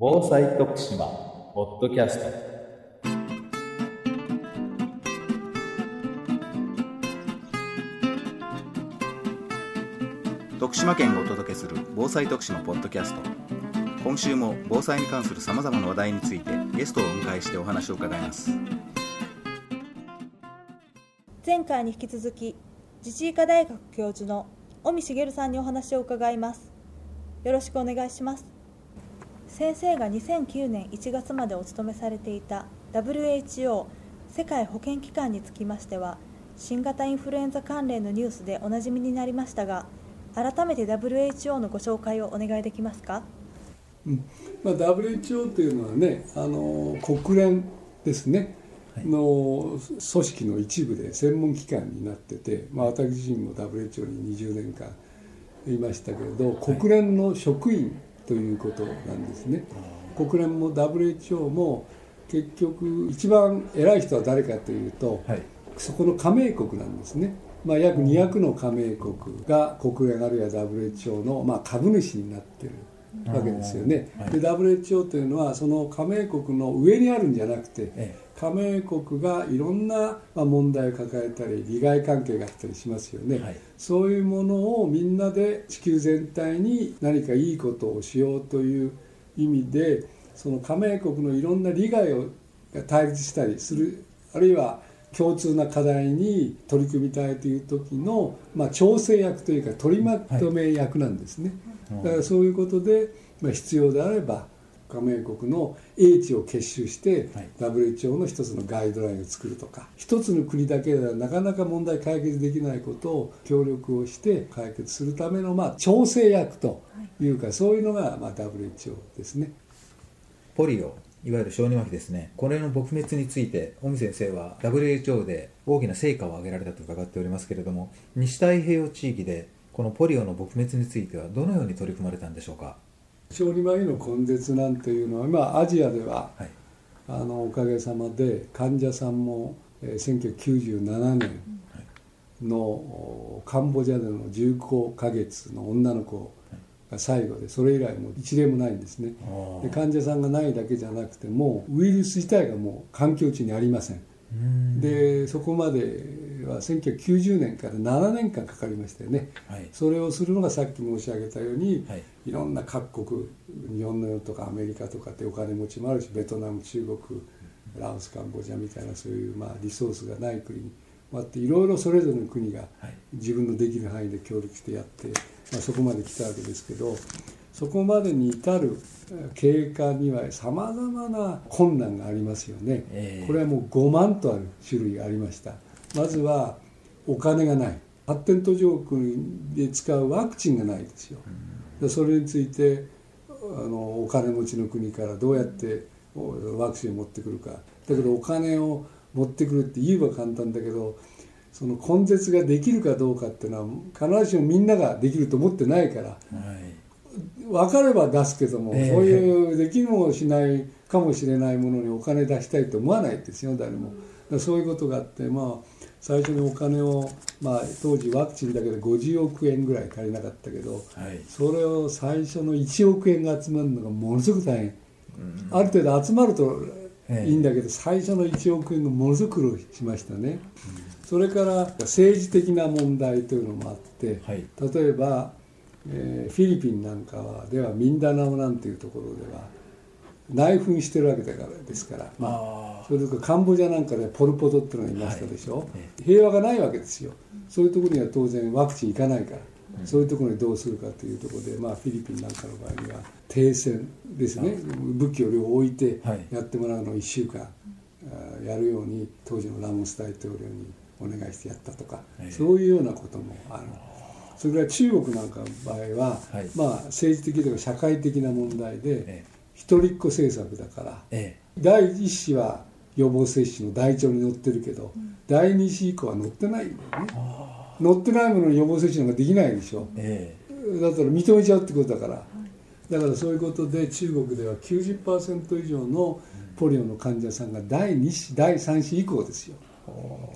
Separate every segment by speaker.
Speaker 1: 防災徳島ポッドキャスト。
Speaker 2: 徳島県がお届けする防災徳島ポッドキャスト。今週も防災に関するさまざまな話題についてゲストをお迎えしてお話を伺います。
Speaker 3: 前回に引き続き自治医科大学教授の尾身茂さんにお話を伺います。よろしくお願いします先生が2009年1月までお勤めされていた WHO 世界保健機関につきましては新型インフルエンザ関連のニュースでおなじみになりましたが改めて WHO のご紹介をお願いできますか、
Speaker 4: うん。まあ、WHO というのはねあの国連ですね、はい、の組織の一部で専門機関になってて、まあ、私自身も WHO に20年間いましたけれど国連の職員ということなんですね。国連も WHO も結局一番偉い人は誰かというと、はい、そこの加盟国なんですね。まあ、約200の加盟国が国連あるいは WHO のまあ株主になってるわけですよね。はい、で WHO というのはその加盟国の上にあるんじゃなくて、加盟国がいろんな問題を抱えたり利害関係があったりしますよね、はい、そういうものをみんなで地球全体に何かいいことをしようという意味でその加盟国のいろんな利害を対立したりするあるいは共通な課題に取り組みたいという時の、まあ、調整役というか取りまとめ役なんですね、はい、だからそういうことで、まあ、必要であれば加盟国の英知を結集して、はい、WHO の一つのガイドラインを作るとか一つの国だけではなかなか問題解決できないことを協力をして解決するための、まあ、調整役というか、はい、そういうのが、まあ、WHO ですね。
Speaker 2: ポリオいわゆる小児麻痺ですね。これの撲滅について尾身先生は WHO で大きな成果を上げられたと伺っておりますけれども西太平洋地域でこのポリオの撲滅についてはどのように取り組まれたんでしょうか？
Speaker 4: 小児麻痺の根絶なんていうのは今アジアでは、はい、あのおかげさまで患者さんも、えー、1997年のカンボジアでの15ヶ月の女の子が最後でそれ以来も一例もないんですね。で患者さんがないだけじゃなくてもウイルス自体がもう環境地にありません。でそこまでは1990年から7年間かかりましたよね、はい、それをするのがさっき申し上げたように、はい、いろんな各国日本のようとかアメリカとかってお金持ちもあるしベトナム中国ラオスカンボジアみたいなそういうまあリソースがない国にあっていろいろそれぞれの国が自分のできる範囲で協力してやって、まあ、そこまで来たわけですけどそこまでに至る経過にはさまざまな困難がありますよね、えー、これはもう5万とある種類がありました。まずはお金がない。発展途上国で使うワクチンがないですよ、うん、それについてあのお金持ちの国からどうやってワクチンを持ってくるか。だけどお金を持ってくるって言えば簡単だけどその根絶ができるかどうかっていうのは必ずしもみんなができると思ってないから、はい、分かれば出すけども、えー、そういうできもしないかもしれないものにお金出したいと思わないですよ誰も。そういうことがあってまあ最初にお金を、まあ、当時ワクチンだけで50億円ぐらい足りなかったけど、はい、それを最初の1億円が集まるのがものすごく大変、うん、ある程度集まるといいんだけど、最初の1億円がものすごく苦労しましたね、うん、それから政治的な問題というのもあって、はい、例えば、えー、フィリピンなんかはではミンダナオなんていうところでは内紛してるわけだからですから、まあ、それとかカンボジアなんかでポル・ポトっていうのがいましたでしょ、はい、平和がないわけですよ。そういうところには当然ワクチンいかないから、うん、そういうところにどうするかというところで、まあ、フィリピンなんかの場合には停戦ですね。武器を両置いてやってもらうのを1週間、やるように当時のラモス大統領にお願いしてやったとか、そういうようなこともある。それから中国なんかの場合は、はい、まあ、政治的とか社会的な問題で、一人っ子政策だから、第一子は予防接種の台帳に載ってるけど、うん、第二子以降は載ってないんだよね載ってないものに予防接種なんかできないでしょ、えだったら認めちゃうってことだから。だからそういうことで中国では90%以上のポリオの患者さんが第2子第3子以降ですよ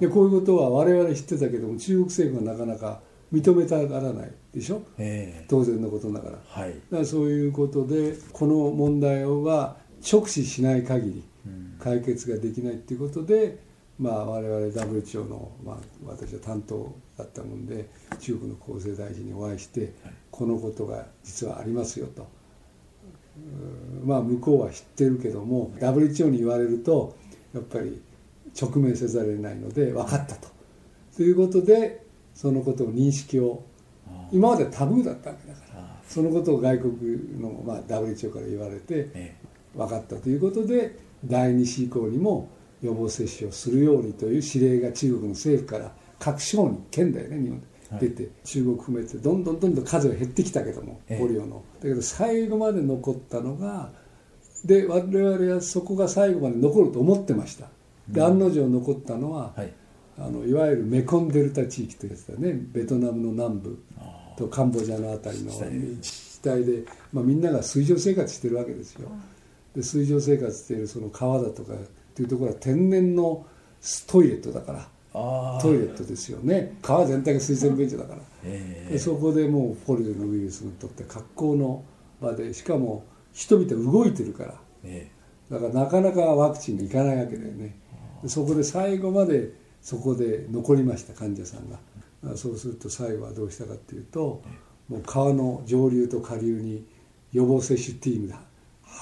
Speaker 4: でこういうことは我々知ってたけども中国政府はなかなか認めたがらないでしょ、
Speaker 2: え
Speaker 4: 当然のことながら。
Speaker 2: ー、はい
Speaker 4: だからそういうことでこの問題は直視しない限り
Speaker 2: うん
Speaker 4: 解決ができないっていうことで、まあ、我々 WHO の、まあ、私は担当だったもんで中国の厚生大臣にお会いして、このことが実はありますよと。うーまあ向こうは知ってるけども WHO に言われるとやっぱり直面せざるを得ないので分かったと。ということでそのことを認識を今までタブーだったわけだから
Speaker 2: あ
Speaker 4: そのことを外国の、まあ、WHO から言われて
Speaker 2: え
Speaker 4: 分かったということで第2子以降にも予防接種をするようにという指令が中国の政府から各省に県だよね日本で出て、中国含めてどんどんどんどん数が減ってきたけども
Speaker 2: ええ。
Speaker 4: ポリオの。だけど最後まで残ったのがで我々はそこが最後まで残ると思ってましたで案の定残ったのは、
Speaker 2: はい。
Speaker 4: あのいわゆるメコンデルタ地域というやつだね。ベトナムの南部
Speaker 2: あ
Speaker 4: とカンボジアのあたりの
Speaker 2: 地帯
Speaker 4: 地帯で、まあ、みんなが水上生活してるわけですよ。で水上生活しているその川だとかっていうところは天然のトイレットだから。トイレットですよね。川全体が水洗便所だから。
Speaker 2: え
Speaker 4: でそこでもうポリオのウイルスにとって格好の場でしかも人々動いてるから。
Speaker 2: ーえ。
Speaker 4: だからなかなかワクチンがいかないわけだよね。でそこで最後までそこで残りました患者さんが。そうすると最後はどうしたかっていうともう川の上流と下流に予防接種チームだ。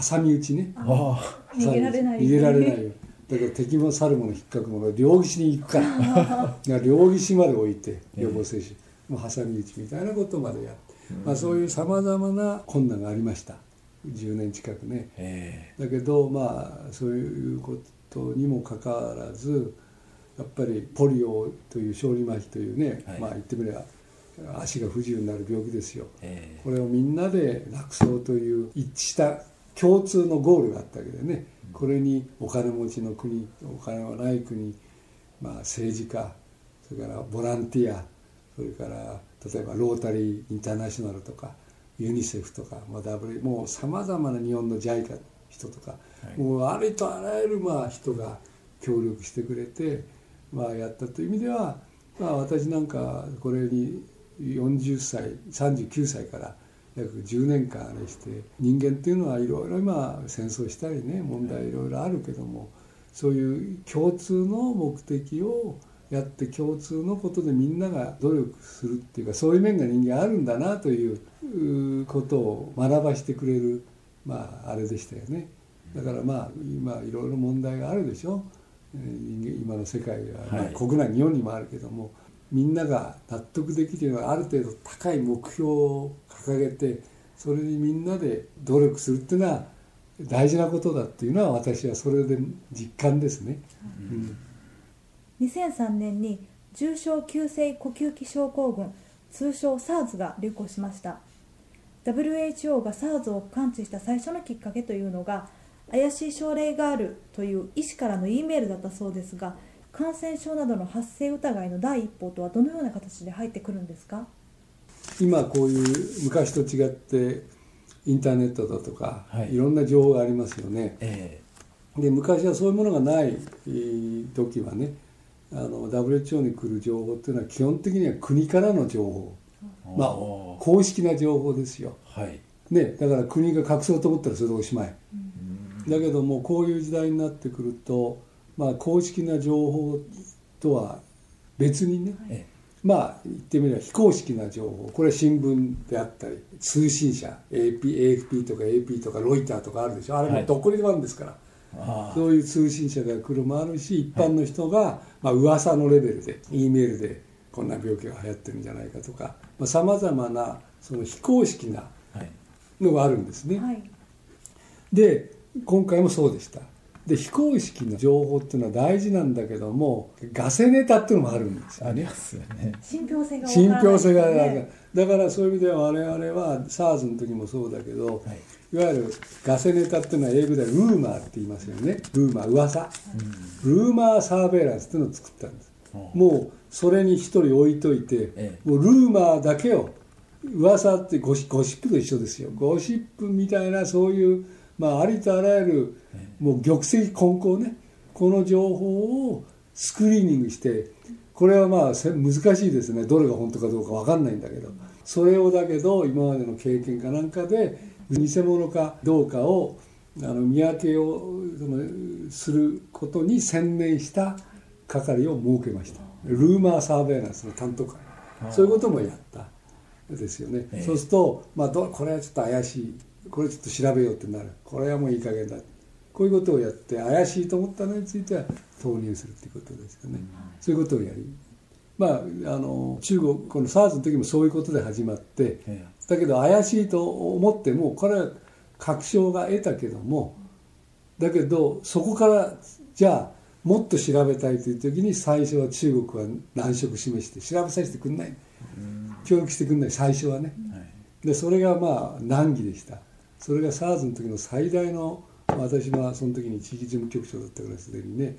Speaker 4: 挟み撃ちね。
Speaker 3: 逃げられない。
Speaker 4: 逃げられないよ。だから敵も去るもの引っかくもの両岸に行くから。だから両岸まで置いて予防接種、もう挟み撃ちみたいなことまでやって、まあ、そういうさまざまな困難がありました。10年近くね。
Speaker 2: え。
Speaker 4: だけどまあそういうことにもかかわらずやっぱりポリオという小児麻痺というね、
Speaker 2: はい。
Speaker 4: まあ言ってみれば足が不自由になる病気ですよ。
Speaker 2: ー、え。
Speaker 4: これをみんなでなくそうという一致した共通のゴールがあったわけでね。これにお金持ちの国お金はない国、まあ、政治家それからボランティアそれから例えばロータリーインターナショナルとかユニセフとか、まあ、W もうさまざまな日本の JICA の人とか、
Speaker 2: はい。
Speaker 4: もうありとあらゆるまあ人が協力してくれて、まあ、やったという意味では、まあ、私なんかこれに40歳39歳から約10年間あれして人間っていうのはいろいろ今戦争したりね問題い。ろいろあるけどもそういう共通の目的をやって共通のことでみんなが努力するっていうかそういう面が人間あるんだなといううことを学ばしてくれるまああれでしたよね。だからまあ今いろいろ問題があるでしょ。今の世界は、まあ
Speaker 2: はい。
Speaker 4: 国内日本にもあるけどもみんなが納得できるようなある程度高い目標を掲げてそれにみんなで努力するっていうのは大事なことだっていうのは私はそれで実感ですね。うん。
Speaker 3: 2003年に重症急性呼吸器症候群通称 SARS が流行しました WHO が SARS を感知した最初のきっかけというのが怪しい症例があるという医師からの E メールだったそうですが感染症などの発生疑いの第一報とはどのような形で入ってくるんですか？
Speaker 4: 今こういう昔と違ってインターネットだとか、
Speaker 2: はい。
Speaker 4: い、ろんな情報がありますよね。
Speaker 2: え
Speaker 4: で昔はそういうものがないえー時はねあの WHO に来る情報っていうのは基本的には国からの情報。
Speaker 2: ー
Speaker 4: まあ公式な情報ですよ、
Speaker 2: はい。
Speaker 4: ね、だから国が隠そうと思ったらそれでおしまい、だけどもこういう時代になってくると、まあ、公式な情報とは別にね、
Speaker 2: え
Speaker 4: まあ言ってみれば非公式な情報。これは新聞であったり通信社 AP AFP とか AP とかロイターとかあるでしょ。あれ
Speaker 2: はい。
Speaker 4: もどこにでもあるんですから、
Speaker 2: あ
Speaker 4: そういう通信社が来るもあるし一般の人が、まあ噂のレベルで E メールでこんな病気が流行ってるんじゃないかとかさまざ、まなその非公式なのがあるんですね。
Speaker 3: はい。
Speaker 4: で今回もそうでした。で非公式な情報っていうのは大事なんだけどもガセネタっていうのもあるんですよ
Speaker 2: ありますよね。
Speaker 3: 信憑性がわから
Speaker 4: 信憑性がある。
Speaker 3: ね
Speaker 4: だからそういう意味では我々は SARS の時もそうだけど、
Speaker 2: はい。
Speaker 4: いわゆるガセネタっていうのは英語ではルーマーって言いますよね。ルーマー噂、ルーマーサーベイランスっていうのを作ったんです、
Speaker 2: うん。
Speaker 4: もうそれに一人置いといて、
Speaker 2: え
Speaker 4: もうルーマーだけを噂ってゴシゴシップと一緒ですよ。ゴシップみたいなそういう、まあ、ありとあらゆるもう玉石混交ね。この情報をスクリーニングしてこれはまあ難しいですね。どれが本当かどうか分かんないんだけど。それをだけど今までの経験かなんかで偽物かどうかをあの見分けをすることに専念した係を設けましたルーマーサーベイランスの担当会。そういうこともやったですよね、えー、そうすると、まあ、どこれはちょっと怪しい。これちょっと調べようってなる。これはもういい加減だ。こういうことをやって怪しいと思ったのについては投入するっていうことですよね、うん、そういうことをやり。まああの中国この SARS の時もそういうことで始まって、えー、だけど怪しいと思ってもこれは確証が得たけどもだけどそこからじゃあもっと調べたいという時に最初は中国は難色示して調べさせてくんない、協力してくんない最初はね、でそれがまあ難儀でした。それが SARS の時の最大の私はその時に地域事務局長だったからすでにね。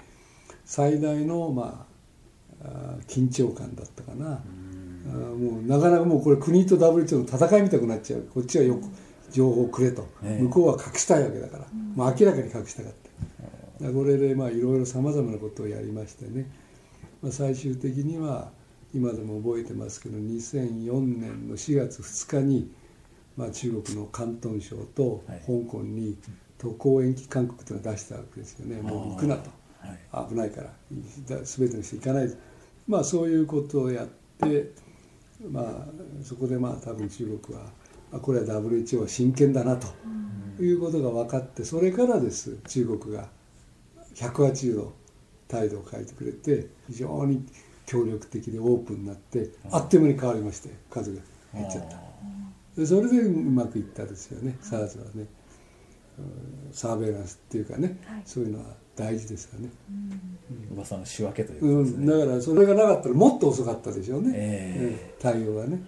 Speaker 4: 最大のまあ緊張感だったかな、もうなかなかもうこれ国と WHO の戦いみたくなっちゃう。こっちはよく情報をくれと、向こうは隠したいわけだから、まあ、明らかに隠したかった。これでまあいろいろさまざまなことをやりましてね、まあ、最終的には今でも覚えてますけど2004年の4月2日に、まあ、中国の広東省と香港に渡航延期勧告というのを出したわけですよね、もう行くなと、危ないから。全ての人行かない。まあそういうことをやってまあそこでまあ多分中国はこれは WHO は真剣だなと。いうことが分かってそれからです中国が180度態度を変えてくれて非常に協力的でオープンになってあっという間に変わりまして数が減っちゃった。でそれでうまくいったですよね SARS はね。サーベイランスっていうかね、はい、そういうのは大事ですよね、
Speaker 2: うん、噂の仕分けというね、
Speaker 4: うん、だからそれがなかったらもっと遅かったでしょうね、えー、対応がね、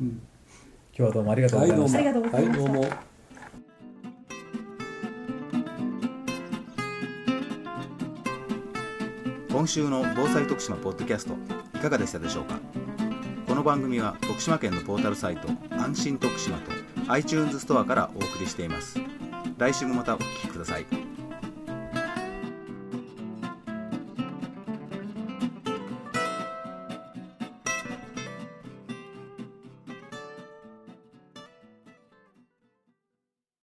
Speaker 2: うん、今日はどうも。ありがとうございました、はい、
Speaker 3: どうも
Speaker 5: 今週の防災徳島ポッドキャストいかがでしたでしょうか？この番組は徳島県のポータルサイト安心徳島と iTunes ストアからお送りしています。来週もまたお聴きください。